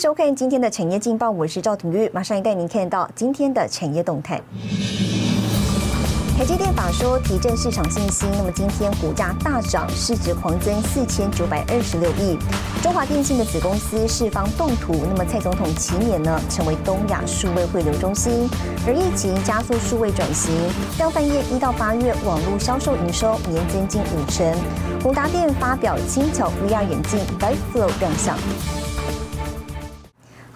收看今天的产业劲报，我是赵廷玉，马上带您看到今天的产业动态。台积电法说提振市场信心，那么今天股价大涨，市值狂增四千九百二十六亿。中华电信的子公司释放动图，那么蔡总统起年呢，成为东亚数位汇流中心。而疫情加速数位转型，量贩业一到八月网络销售营收年增近五成。宏达电发表轻巧 VR 眼镜 Life Flow 亮相。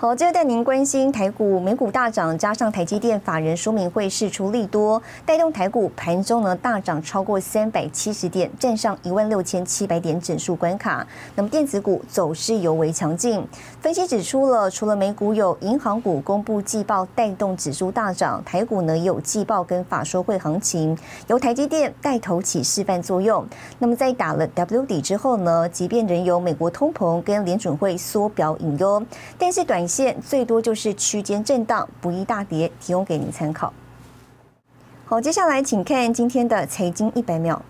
好，接着带您关心台股、美股大涨，加上台积电法人说明会释出利多，带动台股盘中呢大涨超过三百七十点，站上一万六千七百点整数关卡。那么电子股走势尤为强劲。分析指出了，除了美股有银行股公布季报带动指数大涨，台股呢也有季报跟法说会行情，由台积电带头起示范作用。那么在打了 W 底之后呢，即便仍有美国通膨跟联准会缩表隐忧，但是短。线最多就是区间震荡，不易大跌，提供给您参考。好，接下来请看今天的财经一百秒。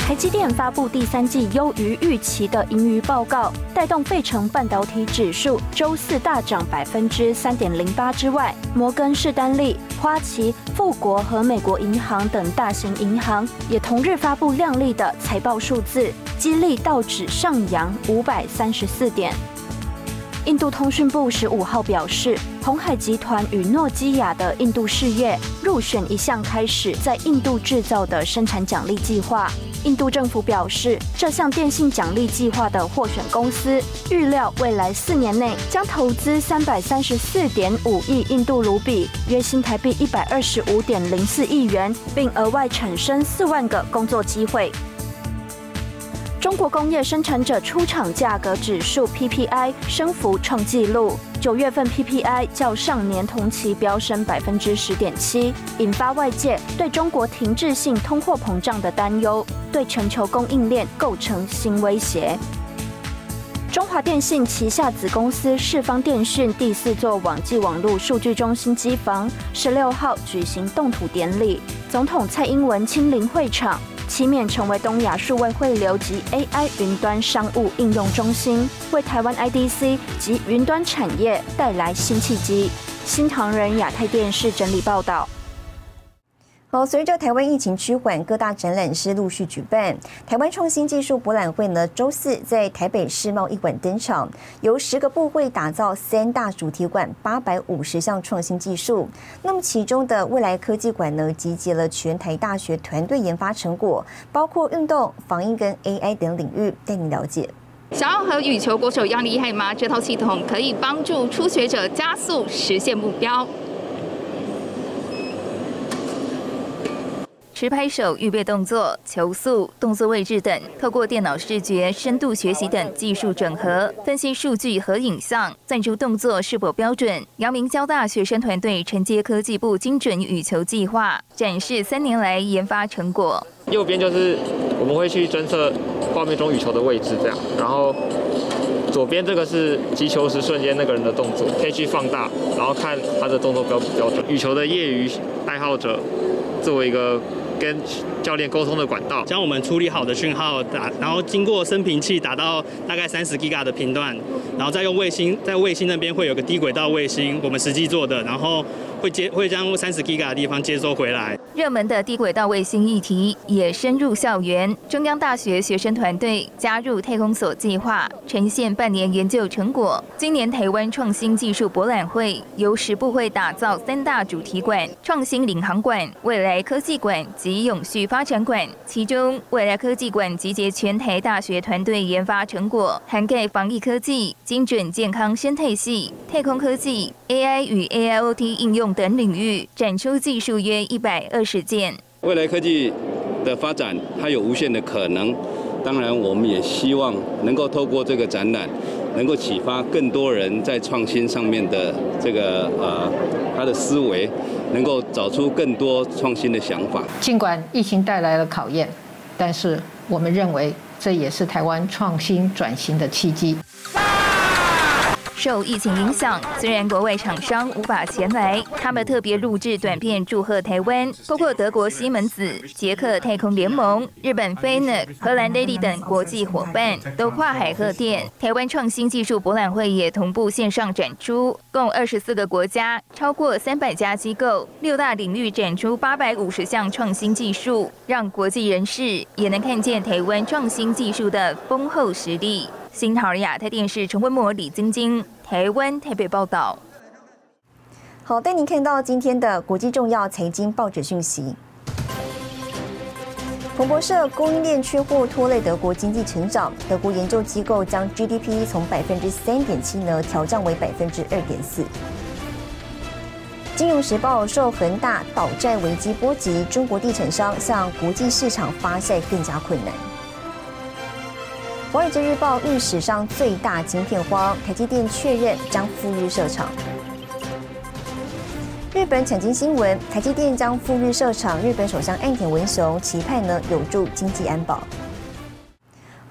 台积电发布第三季优于预期的盈余报告，带动费城半导体指数周四大涨百分之三点零八之外，摩根士丹利、花旗、富国和美国银行等大型银行也同日发布亮丽的财报数字，激励道指上扬五百三十四点。印度通讯部十五号表示，红海集团与诺基亚的印度事业入选一项开始在印度制造的生产奖励计划。印度政府表示，这项电信奖励计划的获选公司预料未来四年内将投资三百三十四点五亿印度卢比，约新台币一百二十五点零四亿元，并额外产生四万个工作机会。中国工业生产者出厂价格指数 PPI 升幅创纪录，九月份 PPI 较上年同期飙升百分之十点七，引发外界对中国停滞性通货膨胀的担忧，对全球供应链构成新威胁。中华电信旗下子公司世方电讯第四座网际网络数据中心机房十六号举行动土典礼，总统蔡英文亲临会场。期面成为东亚数位汇流及 AI 云端商务应用中心，为台湾 IDC 及云端产业带来新契机。新唐人亚太电视整理报道。好，随着台湾疫情趋缓，各大展览师陆续举办。台湾创新技术博览会呢，周四在台北世贸一馆登场，由十个部会打造三大主题馆，八百五十项创新技术。那么其中的未来科技馆呢，集结了全台大学团队研发成果，包括运动、防疫跟 AI 等领域，带你了解。想要和羽球国手一样厉害吗？这套系统可以帮助初学者加速实现目标。持拍手、预备动作、球速、动作位置等，透过电脑视觉、深度学习等技术整合，分析数据和影像，算出动作是否标准。阳明交大学生团队承接科技部精准羽球计划，展示三年来研发成果。右边就是我们会去侦测画面中羽球的位置，这样。然后左边这个是击球时瞬间那个人的动作，可以去放大，然后看他的动作标不标准。羽球的业余爱好者作为一个。跟教练沟通的管道，将我们处理好的讯号打，然后经过升频器打到大概三十 Giga 的频段，然后再用卫星，在卫星那边会有个低轨道卫星，我们实际做的，然后。会接会将三十 Giga 的地方接收回来。热门的低轨道卫星议题也深入校园，中央大学学生团队加入太空所计划，呈现半年研究成果。今年台湾创新技术博览会由十部会打造三大主题馆：创新领航馆、未来科技馆及永续发展馆。其中，未来科技馆集结全台大学团队研发成果，涵盖防疫科技、精准健康生态系、太空科技、AI 与 AIoT 应用。等领域展出技术约一百二十件。未来科技的发展，它有无限的可能。当然，我们也希望能够透过这个展览，能够启发更多人在创新上面的这个呃他的思维，能够找出更多创新的想法。尽管疫情带来了考验，但是我们认为这也是台湾创新转型的契机。受疫情影响，虽然国外厂商无法前来，他们特别录制短片祝贺台湾，包括德国西门子、捷克太空联盟、日本 f a n e 荷兰 Lady 等国际伙伴都跨海贺电。台湾创新技术博览会也同步线上展出，共二十四个国家，超过三百家机构，六大领域展出八百五十项创新技术，让国际人士也能看见台湾创新技术的丰厚实力。新桃亚太电视陈文模、李晶晶，台湾台北报道。好，带您看到今天的国际重要财经报纸讯息。彭博社供应链缺货拖累德国经济成长，德国研究机构将 GDP 从百分之三点七呢调降为百分之二点四。金融时报受恒大倒债危机波及，中国地产商向国际市场发债更加困难。华尔街日报遇史上最大晶片荒，台积电确认将赴日设厂。日本产经新闻，台积电将赴日设厂，日本首相岸田文雄期盼呢有助经济安保。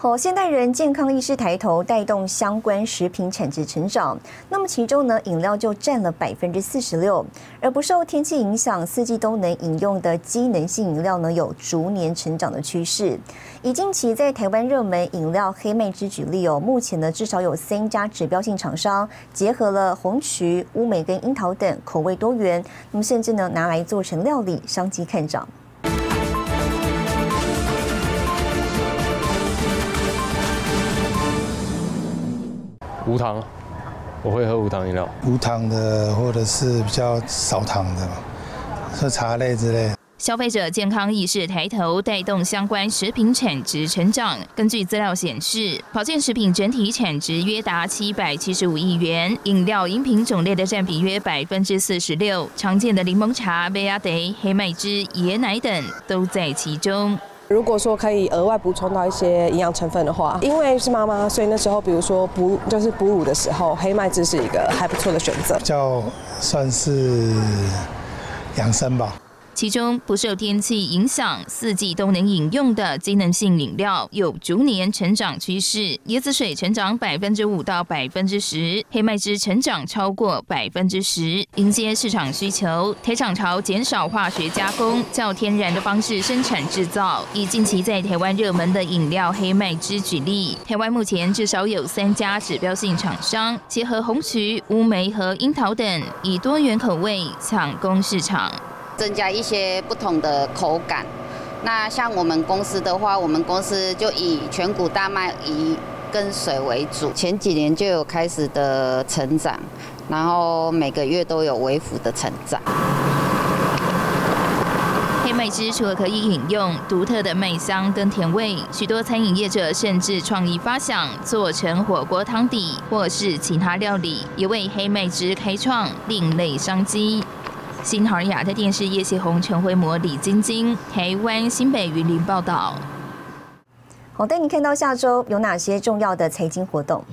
好，现代人健康意识抬头，带动相关食品产值成长。那么其中呢，饮料就占了百分之四十六。而不受天气影响，四季都能饮用的机能性饮料呢，有逐年成长的趋势。以近期在台湾热门饮料黑麦汁举例哦，目前呢至少有三家指标性厂商结合了红曲、乌梅跟樱桃等口味多元，那么甚至呢拿来做成料理，商机看涨。无糖，我会喝无糖饮料。无糖的或者是比较少糖的，喝茶类之类。消费者健康意识抬头，带动相关食品产值成长。根据资料显示，保健食品整体产值约达七百七十五亿元，饮料饮品种类的占比约百分之四十六，常见的柠檬茶、贝亚德、黑麦汁、椰奶等都在其中。如果说可以额外补充到一些营养成分的话，因为是妈妈，所以那时候比如说哺就是哺乳的时候，黑麦汁是一个还不错的选择，叫算是养生吧。其中不受天气影响，四季都能饮用的机能性饮料有逐年成长趋势。椰子水成长百分之五到百分之十，黑麦汁成长超过百分之十，迎接市场需求。台厂朝减少化学加工、较天然的方式生产制造。以近期在台湾热门的饮料黑麦汁举例，台湾目前至少有三家指标性厂商结合红曲、乌梅和樱桃等，以多元口味抢攻市场。增加一些不同的口感。那像我们公司的话，我们公司就以全谷大麦以跟水为主。前几年就有开始的成长，然后每个月都有微幅的成长。黑麦汁除了可以饮用，独特的麦香跟甜味，许多餐饮业者甚至创意发想做成火锅汤底或是其他料理，也为黑麦汁开创另类商机。新唐亚太电视叶谢红、陈辉模、李晶晶，台湾新北云林报道。好，带你看到下周有哪些重要的财经活动。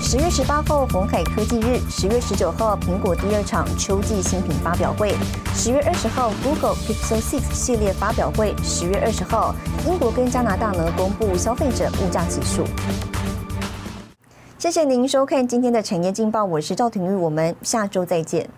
十月十八号红海科技日，十月十九号苹果第二场秋季新品发表会，十月二十号 Google Pixel Six 系列发表会，十月二十号英国跟加拿大呢公布消费者物价指数。谢谢您收看今天的产业劲报，我是赵廷玉，我们下周再见。